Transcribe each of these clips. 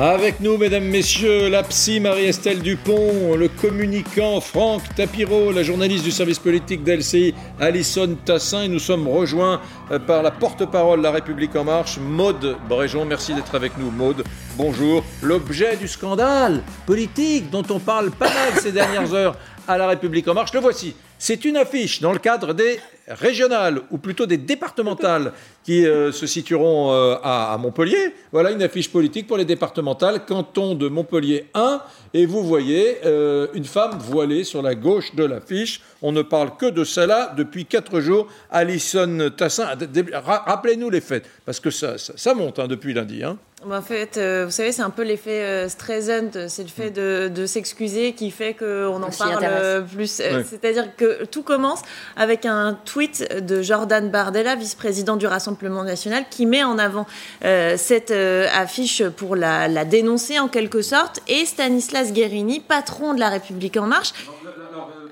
Avec nous, mesdames, messieurs, la psy Marie-Estelle Dupont, le communicant Franck Tapiro, la journaliste du service politique d'LCI Alison Tassin, et nous sommes rejoints euh, par la porte-parole de La République En Marche, Maude Bréjon. Merci d'être avec nous, Maude. Bonjour. L'objet du scandale politique dont on parle pas mal ces dernières heures à La République En Marche, le voici. C'est une affiche dans le cadre des régionales, ou plutôt des départementales, qui euh, se situeront euh, à, Montpellier. Voilà une affiche politique pour les départementales, canton de Montpellier 1. Et vous voyez euh, une femme voilée sur la gauche de l'affiche. On ne parle que de cela depuis quatre jours. Alison Tassin, rappelez-nous les faits, parce que ça, monte hein, depuis lundi. Hein. En fait, vous savez, c'est un peu l'effet euh, Streisand, c'est le fait de, s'excuser qui fait qu'on en parle plus. C'est-à-dire que tout commence avec un tweet de Jordan Bardella, vice-président du Rassemblement national, qui met en avant euh, cette euh, affiche pour la, la, dénoncer en quelque sorte, et Stanislas Guérini, patron de La République En Marche.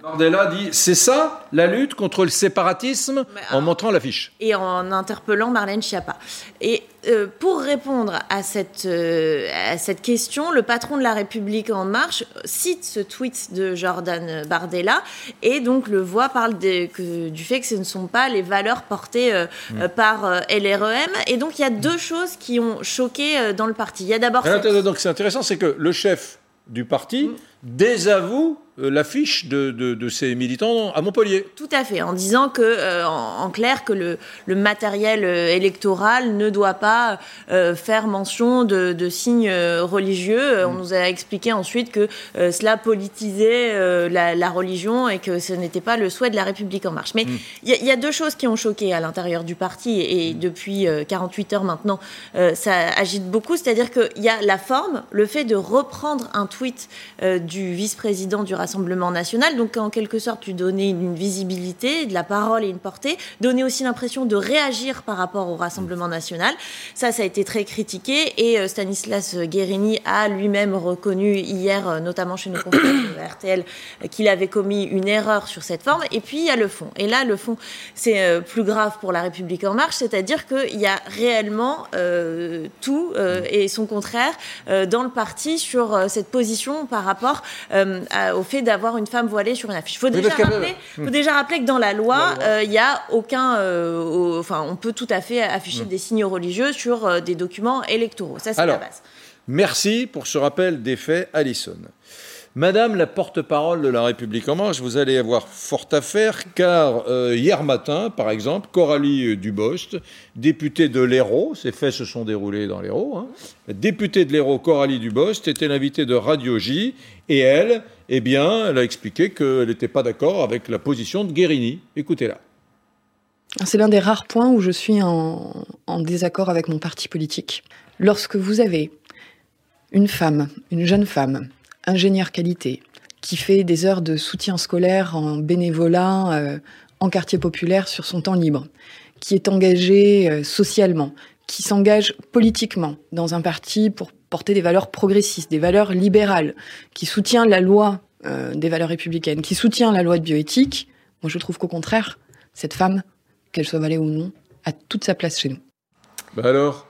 Bardella dit c'est ça la lutte contre le séparatisme en montrant l'affiche. Et en interpellant Marlène Schiappa. Et euh, pour répondre à cette, euh, à cette question, le patron de la République En Marche cite ce tweet de Jordan Bardella et donc le voit parle que, du fait que ce ne sont pas les valeurs portées euh, mm. par LREM. Et donc il y a deux choses qui ont choqué dans le parti. Il y a d'abord. Donc c'est intéressant, c'est que le chef du parti mm. désavoue l'affiche de, de, ces militants à Montpellier. Tout à fait, en disant que, euh, en, clair, que le, le, matériel euh, électoral ne doit pas faire mention de, de signes religieux. On mm. nous a expliqué ensuite que cela politisait la, la, religion et que ce n'était pas le souhait de la République en marche. Mais mm. il y, y, a deux choses qui ont choqué à l'intérieur du parti et, mm. depuis 48 heures maintenant, ça agite beaucoup. C'est-à-dire qu'il y a la forme, le fait de reprendre un tweet du vice-président du Rassemblement national. Donc, en quelque sorte, tu donnais une visibilité, de la parole et une portée, donner aussi l'impression de réagir par rapport au Rassemblement national. Ça, ça a été très critiqué et euh, Stanislas Guérini a lui-même reconnu hier, euh, notamment chez nos confrères de RTL, qu'il avait commis une erreur sur cette forme. Et puis, il y a le fond. Et là, le fond, c'est euh, plus grave pour La République En Marche, c'est-à-dire qu'il y a réellement tout et son contraire dans le parti sur cette position par rapport au fait d'avoir une femme voilée sur une affiche. Il faut, déjà rappeler, faut déjà rappeler que dans la loi, euh, il n'y a aucun. Euh, enfin, on peut tout à fait afficher hmm. des signes religieux sur euh, des documents électoraux. Ça, c'est la base. Merci pour ce rappel des faits, Alison. Madame la porte-parole de la République en marche, vous allez avoir fort à faire car euh, hier matin, par exemple, Coralie Dubost, députée de l'Hérault, ces faits se sont déroulés dans l'Hérault, hein, députée de l'Hérault, Coralie Dubost, était l'invitée de Radio J et elle, eh bien, elle a expliqué qu'elle n'était pas d'accord avec la position de Guérini. Écoutez-la. C'est l'un des rares points où je suis en désaccord avec mon parti politique. Lorsque vous avez une femme, une jeune femme, ingénieur qualité, qui fait des heures de soutien scolaire en bénévolat euh, en quartier populaire sur son temps libre, qui est engagé euh, socialement, qui s'engage politiquement dans un parti pour porter des valeurs progressistes, des valeurs libérales, qui soutient la loi euh, des valeurs républicaines, qui soutient la loi de bioéthique, moi je trouve qu'au contraire, cette femme, qu'elle soit valée ou non, a toute sa place chez nous. Bah alors?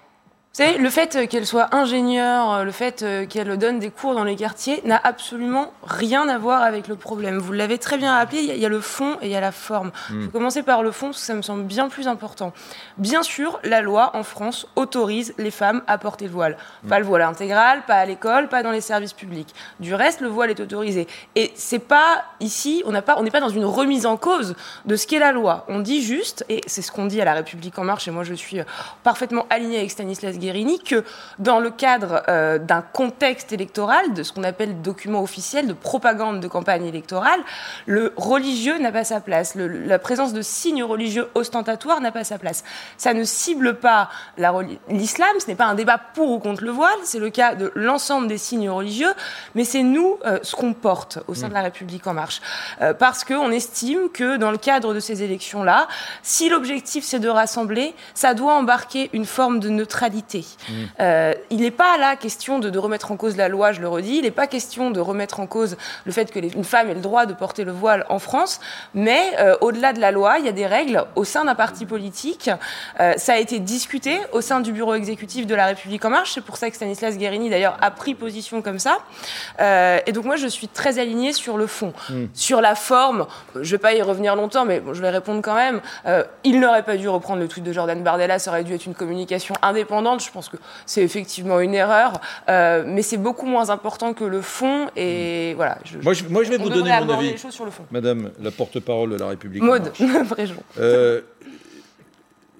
Savez, le fait qu'elle soit ingénieure, le fait euh, qu'elle donne des cours dans les quartiers n'a absolument rien à voir avec le problème. Vous l'avez très bien rappelé, il y, a le fond et il y a la forme. Je vais commencer par le fond, parce que ça me semble bien plus important. Bien sûr, la loi en France autorise les femmes à porter le voile. Pas le voile intégral, pas à l'école, pas dans les services publics. Du reste, le voile est autorisé. Et c'est pas ici, on n'est pas, pas dans une remise en cause de ce qu'est la loi. On dit juste, et c'est ce qu'on dit à la République en marche, et moi je suis parfaitement alignée avec Stanislas que dans le cadre euh, d'un contexte électoral, de ce qu'on appelle document officiel, de propagande de campagne électorale, le religieux n'a pas sa place. la présence de signes religieux ostentatoires n'a pas sa place. Ça ne cible pas l'islam, ce n'est pas un débat pour ou contre le voile, c'est le cas de l'ensemble des signes religieux, mais c'est nous euh, ce qu'on porte au sein de la République en marche. Euh, parce qu'on estime que dans le cadre de ces élections-là, si l'objectif c'est de rassembler, ça doit embarquer une forme de neutralité Mmh. Euh, il n'est pas là question de, remettre en cause la loi, je le redis, il n'est pas question de remettre en cause le fait qu'une femme ait le droit de porter le voile en France, mais euh, au-delà de la loi, il y a des règles au sein d'un parti politique. Euh, ça a été discuté au sein du bureau exécutif de La République en marche, c'est pour ça que Stanislas Guérini d'ailleurs a pris position comme ça. et donc moi je suis très alignée sur le fond. Mmh. Sur la forme, je ne vais pas y revenir longtemps, mais je vais répondre quand même. il n'aurait pas dû reprendre le tweet de Jordan Bardella, ça aurait dû être une communication indépendante. Je pense que c'est effectivement une erreur, euh, mais c'est beaucoup moins important que le fond. Et mm. voilà. moi, je, moi, je vais vous donner mon avis. Madame la porte-parole de la République. Maude, euh,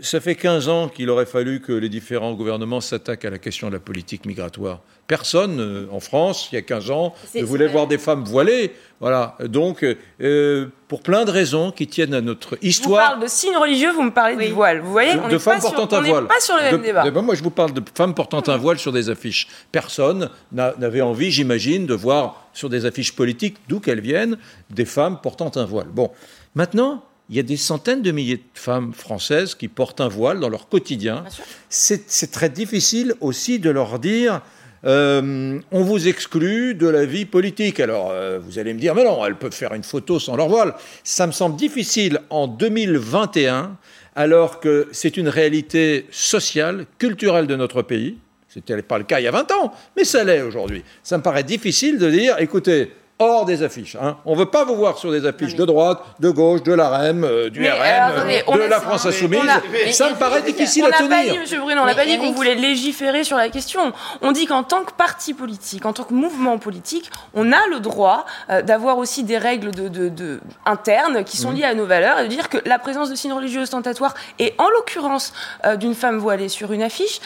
ça fait 15 ans qu'il aurait fallu que les différents gouvernements s'attaquent à la question de la politique migratoire. Personne euh, en France, il y a 15 ans, ne voulait voir des femmes voilées. Voilà. Donc, euh, pour plein de raisons qui tiennent à notre histoire. Je vous parle de signes religieux, vous me parlez de voile. Vous voyez, on de, femmes portant un voile. pas sur le même débat. moi, je vous parle de femmes portant un voile sur des affiches. Personne n'avait envie, j'imagine, de voir sur des affiches politiques, d'où qu'elles viennent, des femmes portant un voile. Bon, maintenant, il y a des centaines de milliers de femmes françaises qui portent un voile dans leur quotidien. C'est très difficile aussi de leur dire euh, on vous exclut de la vie politique. Alors, euh, vous allez me dire, mais non, elles peuvent faire une photo sans leur voile. Ça me semble difficile en 2021, alors que c'est une réalité sociale, culturelle de notre pays. C'était pas le cas il y a 20 ans, mais ça l'est aujourd'hui. Ça me paraît difficile de dire, écoutez, hors des affiches. Hein. On ne veut pas vous voir sur des affiches de droite, de gauche, de l'AREM, euh, du RM, de la France Insoumise. ça me paraît difficile à tenir. Pas dit, Monsieur Bruno, on n'a pas dit qu'on voulait légiférer sur la question. On dit qu'en tant que parti politique, en tant que mouvement politique, on a le droit euh, d'avoir aussi des règles de, internes qui sont mmh. liées à nos valeurs et de dire que la présence de signes religieux ostentatoires et en l'occurrence euh, d'une femme voilée sur une affiche,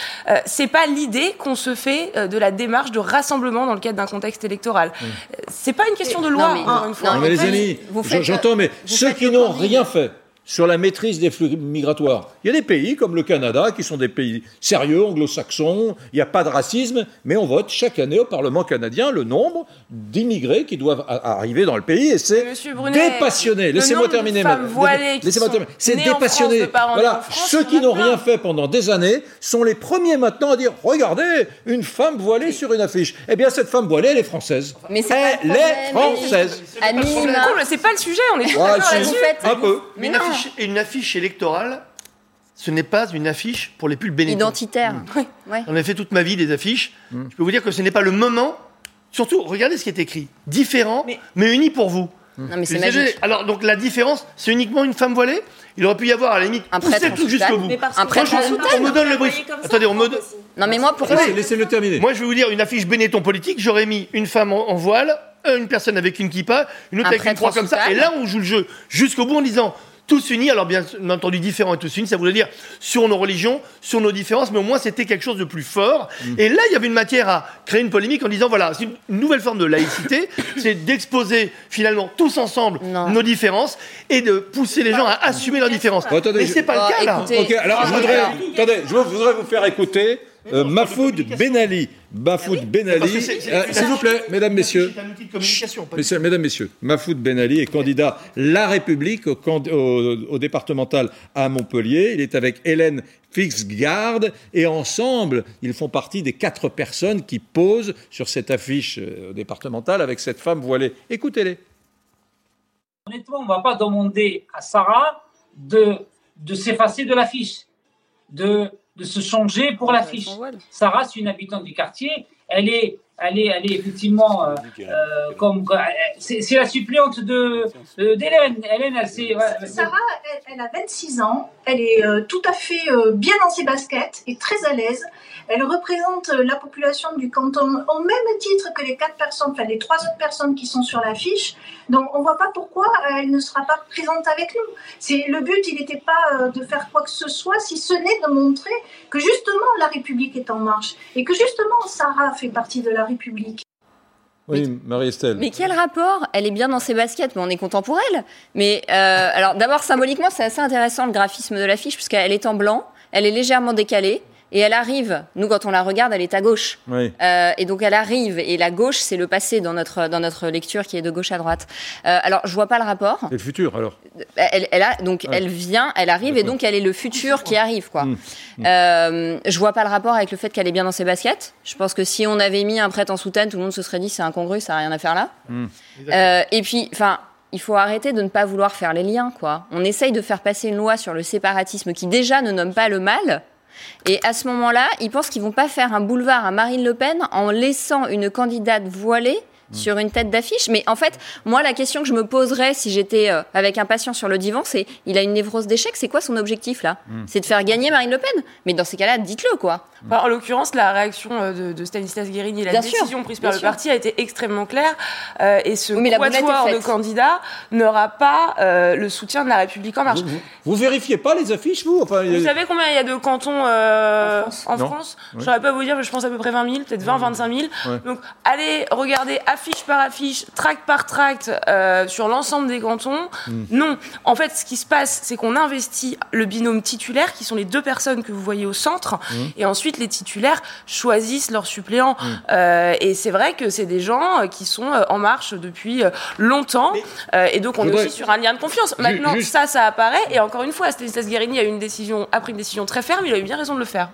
c'est pas l'idée qu'on se fait de la démarche de rassemblement dans le cadre d'un contexte électoral. Mmh. C'est pas une question de loi, une fois. mais les amis, j'entends, mais ceux qui n'ont rien fait, sur la maîtrise des flux migratoires. Il y a des pays comme le Canada qui sont des pays sérieux, anglo-saxons, il n'y a pas de racisme, mais on vote chaque année au Parlement canadien le nombre d'immigrés qui doivent arriver dans le pays et c'est dépassionné. Laissez-moi terminer. Laissez-moi terminer. C'est dépassionné. Voilà, ceux qui n'ont rien fait pendant des années sont les premiers maintenant à dire regardez, une femme voilée sur une affiche. Eh bien, cette femme voilée, elle est française. Mais elle est française. C'est pas le sujet, on est d'accord là-dessus. Un peu. Mais non une affiche électorale, ce n'est pas une affiche pour les pulls bénéfiques. Identitaire. Mmh. On a fait toute ma vie des affiches. Mmh. Je peux vous dire que ce n'est pas le moment. Surtout, regardez ce qui est écrit. Différent, mais, mais uni pour vous. Non, mais c'est magique. Alors, donc la différence, c'est uniquement une femme voilée? Il aurait pu y avoir, à la limite, un prêtre tout jusqu'au bout. Un prêtre On me donne le brief. Attendez, on me donne. Non, mais moi, pourquoi Laissez-le terminer. Moi, je vais vous dire, une affiche Benetton politique, j'aurais mis une femme en, voile, une personne avec une kippa, une autre avec une croix comme ça. Et là, on joue le jeu jusqu'au bout en disant tous unis, alors bien entendu différents et tous unis, ça voulait dire sur nos religions, sur nos différences, mais au moins c'était quelque chose de plus fort. Mm. Et là, il y avait une matière à créer une polémique en disant, voilà, c'est une nouvelle forme de laïcité, c'est d'exposer finalement tous ensemble nos différences et de pousser les gens à assumer leurs différences. mais c'est pas le cas là. alors je voudrais, attendez, je voudrais vous faire écouter euh, Mafoud Benali. Mafoud Benali. Euh, s'il vous plaît, mesdames, messieurs. mesdames, messieurs. Mafoud Benali est candidat La République au, départemental à Montpellier. Il est avec Hélène Fixgard et ensemble, ils font partie des quatre personnes qui posent sur cette affiche euh, départementale avec cette femme voilée. Écoutez-les. Honnêtement, on ne va pas demander à Sarah de, de s'effacer de l'affiche, de de se changer pour l'affiche. Sarah, c'est une habitante du quartier. Elle est, elle est, elle est effectivement euh, euh, comme c'est la suppléante de d'Hélène. Hélène, elle Sarah, elle, a 26 ans. Elle est euh, tout à fait bien dans ses baskets et très à l'aise. Elle représente la population du canton au même titre que les quatre personnes, enfin les trois autres personnes qui sont sur l'affiche. Donc on ne voit pas pourquoi elle ne sera pas présente avec nous. C'est le but, il n'était pas de faire quoi que ce soit, si ce n'est de montrer que justement la République est en marche et que justement Sarah fait partie de la République. Oui, Marie-Estelle. Mais quel rapport? Elle est bien dans ses baskets, mais on est content pour elle. Mais euh, alors, d'abord, symboliquement, c'est assez intéressant le graphisme de l'affiche, puisqu'elle est en blanc, elle est légèrement décalée, et elle arrive. Nous, quand on la regarde, elle est à gauche. Euh, et donc elle arrive. Et la gauche, c'est le passé dans notre, dans notre lecture qui est de gauche à droite. Euh, alors, je vois pas le rapport. C'est le futur, alors. Elle, elle a, donc, elle vient, elle arrive, et donc elle est le futur qui arrive, quoi. Mmh. Euh, je vois pas le rapport avec le fait qu'elle est bien dans ses baskets. Je pense que si on avait mis un prêtre en soutane, tout le monde se serait dit c'est incongru, ça n'a rien à faire là. Mmh. Euh, et puis, enfin, il faut arrêter de ne pas vouloir faire les liens, quoi. On essaye de faire passer une loi sur le séparatisme qui déjà ne nomme pas le mal. Et à ce moment-là, ils pensent qu'ils vont pas faire un boulevard à Marine Le Pen en laissant une candidate voilée Mm. sur une tête d'affiche. Mais en fait, moi, la question que je me poserais si j'étais euh, avec un patient sur le divan, c'est il a une névrose d'échec, c'est quoi son objectif là mm. C'est de faire gagner Marine Le Pen Mais dans ces cas-là, dites-le quoi. en l'occurrence, la réaction euh, de, Stanislas Guérini, la décision prise par le parti a été extrêmement claire. Euh, et ce oui, quatuor de candidats n'aura pas le soutien de la République en marche. Vous, vérifiez pas les affiches, vous enfin, Vous savez combien il y a de cantons en France, en France? Je ne saurais pas vous dire, mais je pense à peu près 20 000, peut-être 20, 25 000. Donc, allez regarder affiche par affiche, tract par tract euh, sur l'ensemble des cantons. Hmm. Non. En fait, ce qui se passe, c'est qu'on investit le binôme titulaire, qui sont les deux personnes que vous voyez au centre, hmm. et ensuite les titulaires choisissent leurs suppléants. Hmm. Euh, et c'est vrai que c'est des gens euh, qui sont en marche depuis longtemps, et donc on est aussi sur un lien de confiance. Maintenant, ça, ça apparaît, et une fois, Stanislas Guérini a, pris une décision très ferme, il a eu bien raison de le faire.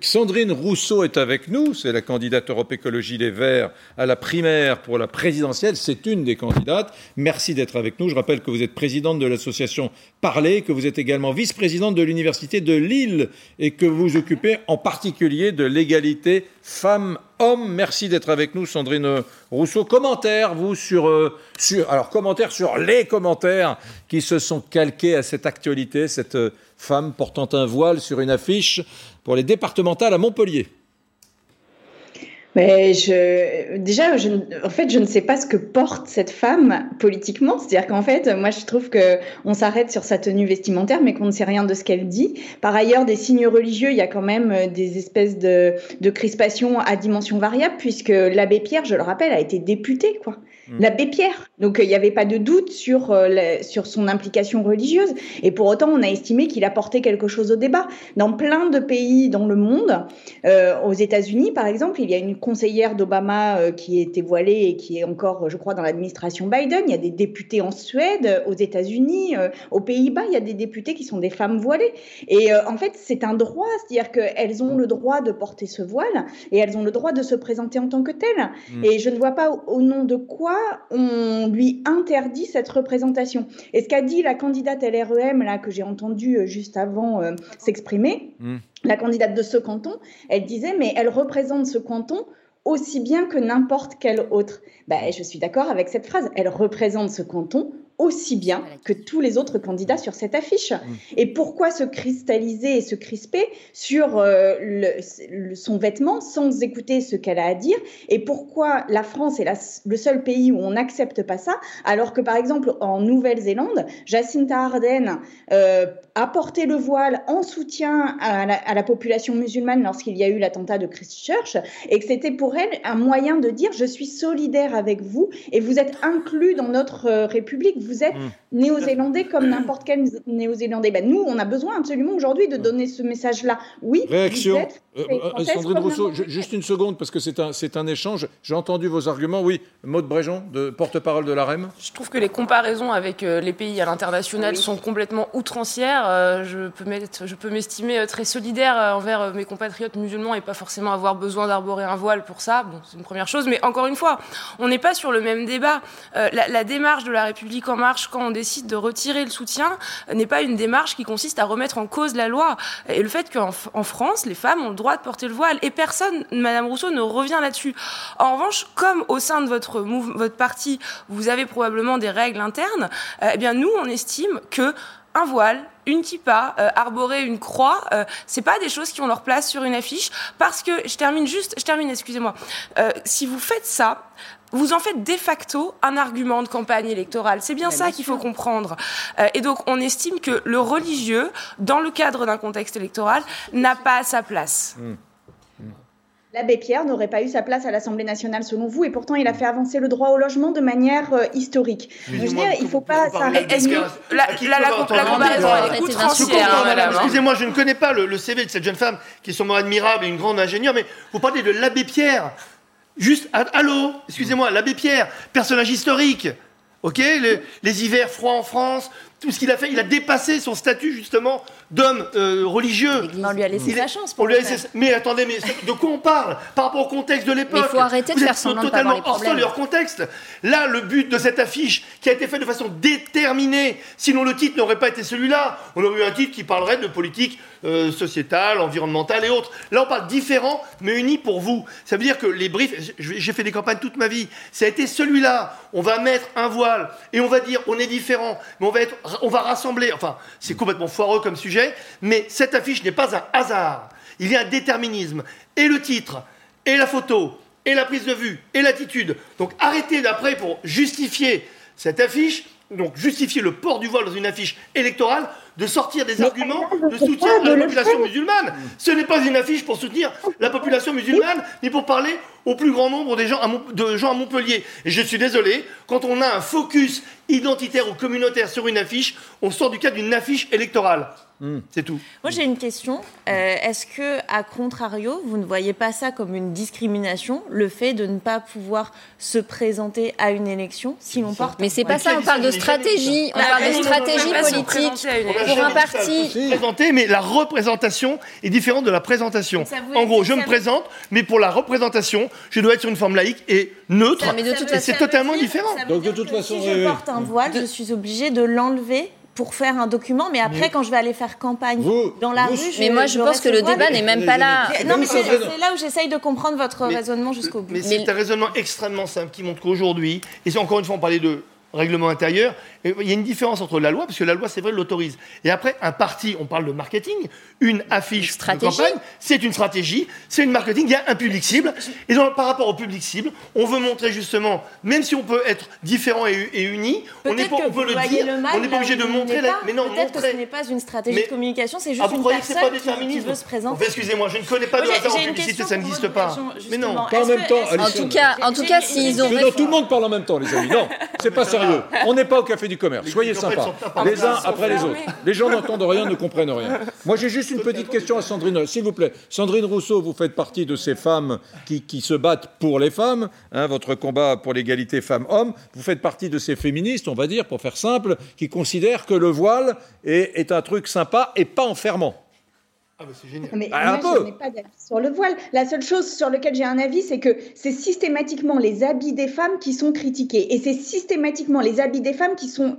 Sandrine Rousseau est avec nous, c'est la candidate Europe Écologie Les Verts à la primaire pour la présidentielle, c'est une des candidates. Merci d'être avec nous. Je rappelle que vous êtes présidente de l'association Parler, que vous êtes également vice-présidente de l'Université de Lille et que vous vous occupez en particulier de l'égalité femmes-hommes. Merci d'être avec nous, Sandrine Rousseau. Commentaire, vous, sur, euh, sur, alors, commentaire sur les commentaires qui se sont calqués à cette actualité, cette euh, femme portant un voile sur une affiche pour les départementales à Montpellier. Mais je, déjà, je, en fait, je ne sais pas ce que porte cette femme politiquement. C'est-à-dire qu'en fait, moi, je trouve que on s'arrête sur sa tenue vestimentaire, mais qu'on ne sait rien de ce qu'elle dit. Par ailleurs, des signes religieux, il y a quand même euh, des espèces de, de crispations à dimension variable, puisque l'abbé Pierre, je le rappelle, a été député, quoi. Mm. l'abbé Pierre. Donc il n'y avait pas de doute sur, euh, sur son implication religieuse. Et pour autant, on a estimé qu'il apportait quelque chose au débat. Dans plein de pays dans le monde, euh, aux États-Unis par exemple, il y a une conseillère d'Obama euh, qui était voilée et qui est encore, je crois, dans l'administration Biden. Il y a des députés en Suède, aux États-Unis, aux Pays-Bas, il y a des députés qui sont des femmes voilées. Et en fait, c'est un droit, c'est-à-dire qu'elles ont le droit de porter ce voile et elles ont le droit de se présenter en tant que telles. Mm. Et je ne vois pas au nom de quoi on lui interdit cette représentation. Et ce qu'a dit la candidate LREM, là, que j'ai entendu euh, juste avant euh, s'exprimer, hmm. la candidate de ce canton, elle disait, mais elle représente ce canton aussi bien que n'importe quel autre. Ben, je suis d'accord avec cette phrase. Elle représente ce canton aussi bien que tous les autres candidats sur cette affiche. Mm. Et pourquoi se cristalliser et se crisper sur euh, son vêtement sans écouter ce qu'elle a à dire? Et pourquoi la France est le seul pays où on n'accepte pas ça, alors que par exemple en Nouvelle-Zélande, Jacinta Ardern euh, a porté le voile en soutien à la, à la population musulmane lorsqu'il y a eu l'attentat de Christchurch, et que c'était pour elle un moyen de dire je suis solidaire avec vous et vous êtes inclus dans notre euh, République vous êtes mm. néo-zélandais comme n'importe quel néo-zélandais. Ben, nous, on a besoin absolument aujourd'hui de donner ce message-là. Oui, Réaction. Vous êtes euh, euh, Sandrine Rousseau, juste une seconde, parce que c'est un, c'est un échange. J'ai entendu vos arguments. Oui, Maude Bréjon, de porte-parole de l'AREM. Je trouve que les comparaisons avec euh, les pays à l'international sont complètement outrancières. je, peux je peux m'estimer très solidaire envers mes compatriotes musulmans et pas forcément avoir besoin d'arborer un voile pour ça. Bon, c'est une première chose. Mais encore une fois, on n'est pas sur le même débat. la, la démarche de la République en marche quand on décide de retirer le soutien n'est pas une démarche qui consiste à remettre en cause la loi. Et le fait qu'en en France, les femmes ont le droit de porter le voile et personne, Madame Rousseau, ne revient là-dessus. En revanche, comme au sein de votre, votre parti, vous avez probablement des règles internes, eh bien nous, on estime que un voile, une kippa, euh, arborer une croix, euh, c'est pas des choses qui ont leur place sur une affiche parce que je termine juste, je termine, excusez-moi. Euh, si vous faites ça, vous en faites de facto un argument de campagne électorale. C'est bien ça qu'il faut comprendre. Euh, et donc, on estime que le religieux, dans le cadre d'un contexte électoral, n'a pas sa place. Mmh. Mmh. l'abbé Pierre n'aurait pas eu sa place à l'Assemblée nationale selon vous, et pourtant il a fait avancer le droit au logement de manière euh, historique. je veux dire, il ne faut pas s'arrêter. La, la, la, comparaison est outrancière, madame. Excusez-moi, je ne connais pas le, CV de cette jeune femme qui est sûrement admirable et une grande ingénieure, mais vous parlez de l'abbé Pierre. Juste, allô, excusez-moi, l'abbé Pierre, personnage historique. Ok, les, hivers froids en France, tout ce qu'il a fait, il a dépassé son statut justement d'homme euh, religieux. On lui a laissé sa chance. Pour on lui a laissé... Mais attendez, mais de quoi on parle Par rapport au contexte de l'époque? Il faut arrêter de faire semblant totalement de pas hors sol et hors contexte. Là, le but de cette affiche, qui a été fait de façon déterminée, sinon le titre n'aurait pas été celui-là. On aurait eu un titre qui parlerait de politique euh, sociétale, environnementale et autres. Là, on parle différent, mais uni pour vous. Ça veut dire que les briefs, j'ai fait des campagnes toute ma vie, ça a été celui-là. On va mettre un voile et on va dire on est différent, mais on va être on va rassembler. Enfin, c'est complètement foireux comme sujet, mais cette affiche n'est pas un hasard. Il y a un déterminisme. Et le titre, et la photo, et la prise de vue, et l'attitude. Donc arrêtez d'après pour justifier cette affiche, donc justifier le port du voile dans une affiche électorale, de sortir des arguments de soutien à la population musulmane? Ce n'est pas une affiche pour soutenir la population musulmane, ni pour parler au plus grand nombre des gens de gens à Montpellier. Et je suis désolé, quand on a un focus identitaire ou communautaire sur une affiche, on sort du cadre d'une affiche électorale. Hmm. C'est tout. Moi, j'ai une question. Euh, est-ce que, à contrario, vous ne voyez pas ça comme une discrimination, le fait de ne pas pouvoir se présenter à une élection si l'on porte Mais c'est pas ça. On parle de stratégie. On parle de stratégie politique pour un parti. Présenter, mais la représentation est différente de la présentation. En gros, je me présente, mais pour la représentation, je dois être sur une forme laïque et neutre. c'est totalement différent. Donc de toute façon, si je porte un voile, je suis obligée de l'enlever pour faire un document, mais après, quand je vais aller faire campagne dans la rue, mais moi je pense que le débat n'est même pas là. Non, mais c'est là où j'essaye de comprendre votre raisonnement jusqu'au bout. Mais c'est un raisonnement extrêmement simple qui montre qu'aujourd'hui, et encore une fois, on parlait de règlement intérieur, il y a une différence entre la loi, parce que la loi, c'est vrai, l'autorise. Et après, un parti, on parle de marketing, une affiche de campagne, c'est une stratégie, c'est une marketing, il y a un public cible. Et donc, par rapport au public cible, on veut montrer justement, même si on peut être différent et, et uni, on, est pas, on peut le dire, on n'est pas obligé de montrer. La... Mais non, peut-être que ce n'est pas une stratégie de communication, c'est juste ah, une personne qui, veut se présenter. Excusez-moi, je ne connais pas de hasard en publicité, ça n'existe pas. Mais non, pas en même temps. En tout cas, en tout cas, s'ils ont. Tout le monde parle en même temps, les amis. Non, c'est pas sérieux. On n'est pas au café du commerce. Soyez sympas. Les uns après les autres. Les gens n'entendent rien, ne comprennent rien. Moi, j'ai juste une petite question à Sandrine. S'il vous plaît. Sandrine Rousseau, vous faites partie de ces femmes qui, se battent pour les femmes. Hein, votre combat pour l'égalité femmes-hommes. Vous faites partie de ces féministes, on va dire, pour faire simple, qui considèrent que le voile est un truc sympa et pas enfermant. Ah bah c'est génial. Mais bah, moi, je n'ai pas d'avis sur le voile. La seule chose sur laquelle j'ai un avis, c'est que c'est systématiquement les habits des femmes qui sont critiqués. Et c'est systématiquement les habits des femmes qui sont,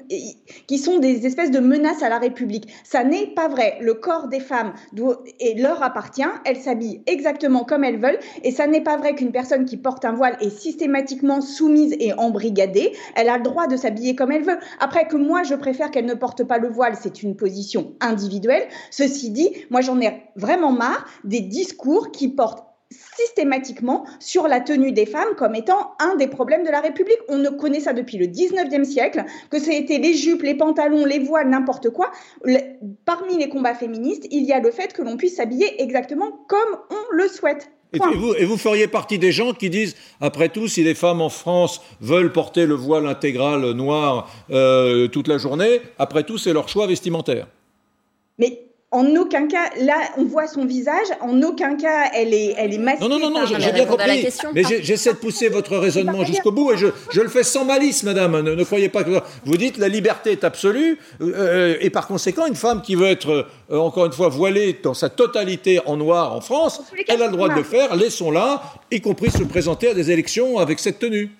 qui sont des espèces de menaces à la République. Ça n'est pas vrai. Le corps des femmes doit, et leur appartient. Elles s'habillent exactement comme elles veulent. Et ça n'est pas vrai qu'une personne qui porte un voile est systématiquement soumise et embrigadée. Elle a le droit de s'habiller comme elle veut. Après que moi, je préfère qu'elle ne porte pas le voile, c'est une position individuelle. Ceci dit, moi, j'en ai vraiment marre des discours qui portent systématiquement sur la tenue des femmes comme étant un des problèmes de la République. On ne connaît ça depuis le 19e siècle, que c'était les jupes, les pantalons, les voiles, n'importe quoi. parmi les combats féministes, il y a le fait que l'on puisse s'habiller exactement comme on le souhaite. Et vous, et vous, feriez partie des gens qui disent, après tout, si les femmes en France veulent porter le voile intégral noir euh, toute la journée, après tout, c'est leur choix vestimentaire. Mais en aucun cas, là, on voit son visage. En aucun cas, elle est, elle est masquée. Non, non, non, j'ai bien compris. Mais j'essaie de pousser votre raisonnement jusqu'au bout et je, je, le fais sans malice, madame. Ne, croyez pas que vous dites la liberté est absolue euh, et par conséquent, une femme qui veut être euh, encore une fois voilée dans sa totalité en noir en France, elle a le droit de le faire. Laissons-la, y compris se présenter à des élections avec cette tenue.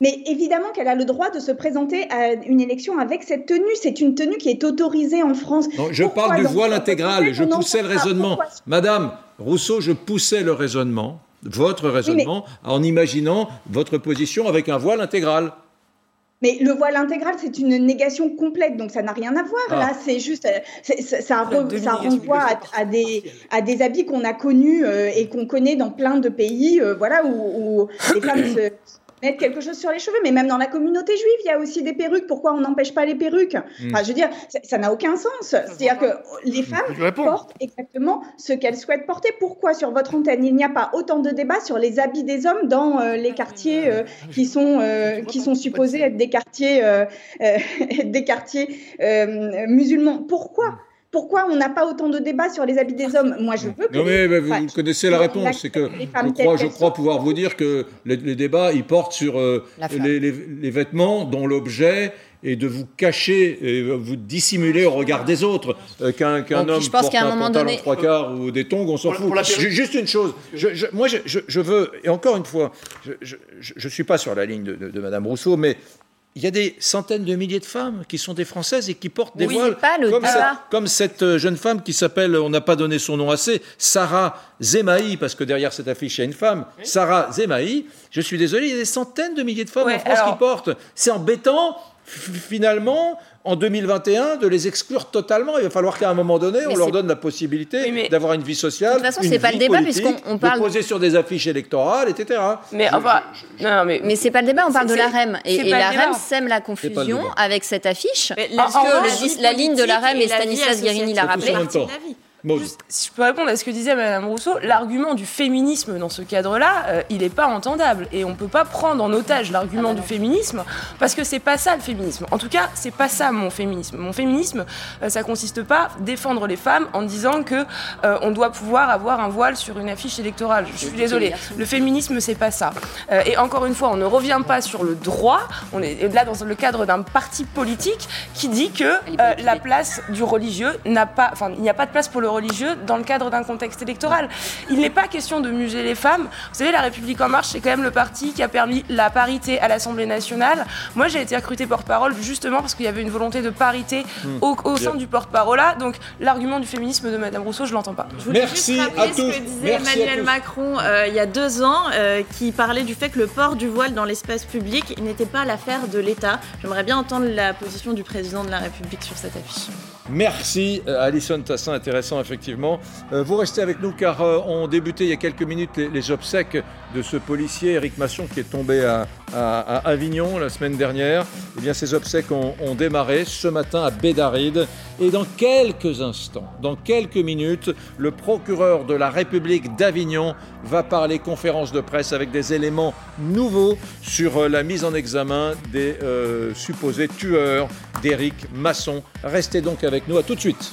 Mais évidemment qu'elle a le droit de se présenter à une élection avec cette tenue. C'est une tenue qui est autorisée en France. Non, je parle du voile intégral. Je poussais le raisonnement. Madame Rousseau, je poussais le raisonnement, votre raisonnement, en imaginant votre position avec un voile intégral. Mais le voile intégral, c'est une négation complète, donc ça n'a rien à voir. Ah. Là, c'est juste, ça, ça renvoie à, des, à des habits qu'on a connus euh, et qu'on connaît dans plein de pays, euh, voilà, où, où les femmes se mettre quelque chose sur les cheveux. Mais même dans la communauté juive, il y a aussi des perruques. Pourquoi on n'empêche pas les perruques? Hmm. enfin, Je veux dire, ça n'a aucun sens. C'est-à-dire que les femmes portent exactement ce qu'elles souhaitent porter. Pourquoi sur votre antenne, il n'y a pas autant de débats sur les habits des hommes dans euh, les quartiers euh, qui, sont, euh, qui sont supposés être des quartiers, des quartiers musulmans? Pourquoi? Pourquoi on n'a pas autant de débats sur les habits des hommes? Moi, je veux que. Non, mais, vous connaissez la réponse. C'est que je crois, je crois pouvoir vous dire que les, débats, ils portent sur euh, les, vêtements dont l'objet est de vous cacher et vous dissimuler au regard des autres. Euh, qu'un homme je porte un, pantalon donné... trois quarts ou des tongs, on s'en fout. Juste une chose. moi, je, veux, et encore une fois, je ne suis pas sur la ligne de, de, de Madame Rousseau, mais il y a des centaines de milliers de femmes qui sont des Françaises et qui portent des voiles. comme, cette, euh, jeune femme qui s'appelle, on n'a pas donné son nom assez, Sarah Zemaï, parce que derrière cette affiche, il y a une femme, Sarah Zemaï. Je suis désolé, il y a des centaines de milliers de femmes en France qui portent. C'est embêtant, finalement, en 2021 de les exclure totalement. Il va falloir qu'à un moment donné, on leur donne la possibilité d'avoir une vie sociale. De toute façon, c'est pas le débat puisqu'on parle de poser sur des affiches électorales, etc. Mais enfin, non, mais, mais c'est pas le débat. On parle de l'AREM et, et l'AREM sème la confusion avec cette affiche. Parce que la ligne de l'AREM et Stanislas Guérini l'a rappelé si je peux répondre à ce que disait Madame Rousseau, l'argument du féminisme dans ce cadre-là, euh, il n'est pas entendable. Et on ne peut pas prendre en otage l'argument du féminisme, parce que c'est pas ça le féminisme. En tout cas, c'est pas ça mon féminisme. Mon féminisme, euh, ça consiste pas à défendre les femmes en disant que euh, on doit pouvoir avoir un voile sur une affiche électorale. Je suis désolée. Le féminisme, c'est pas ça. et encore une fois, on ne revient pas sur le droit. On est là dans le cadre d'un parti politique qui dit que la place du religieux n'a pas, enfin, il n'y a pas de place pour le religieux dans le cadre d'un contexte électoral. Il n'est pas question de muser les femmes. Vous savez, La République En Marche, c'est quand même le parti qui a permis la parité à l'Assemblée nationale. Moi, j'ai été recrutée porte-parole justement parce qu'il y avait une volonté de parité hmm. au, sein du porte-parole là. Donc, l'argument du féminisme de Madame Rousseau, je l'entends pas. Je Merci juste à tous. ce que disait Emmanuel Macron euh, il y a deux ans, euh, qui parlait du fait que le port du voile dans l'espace public n'était pas l'affaire de l'État. J'aimerais bien entendre la position du président de la République sur cette affiche. Merci euh, Alison Tassin, intéressant effectivement. Euh, vous restez avec nous car euh, on débutait il y a quelques minutes les, obsèques de ce policier Eric Masson qui est tombé à, Avignon la semaine dernière. Eh bien ces obsèques ont, démarré ce matin à Bédaride et dans quelques instants, dans quelques minutes, le procureur de la République d'Avignon va parler conférence de presse avec des éléments nouveaux sur la mise en examen des supposés tueurs d'Éric Masson. Restez donc avec nous, à tout de suite.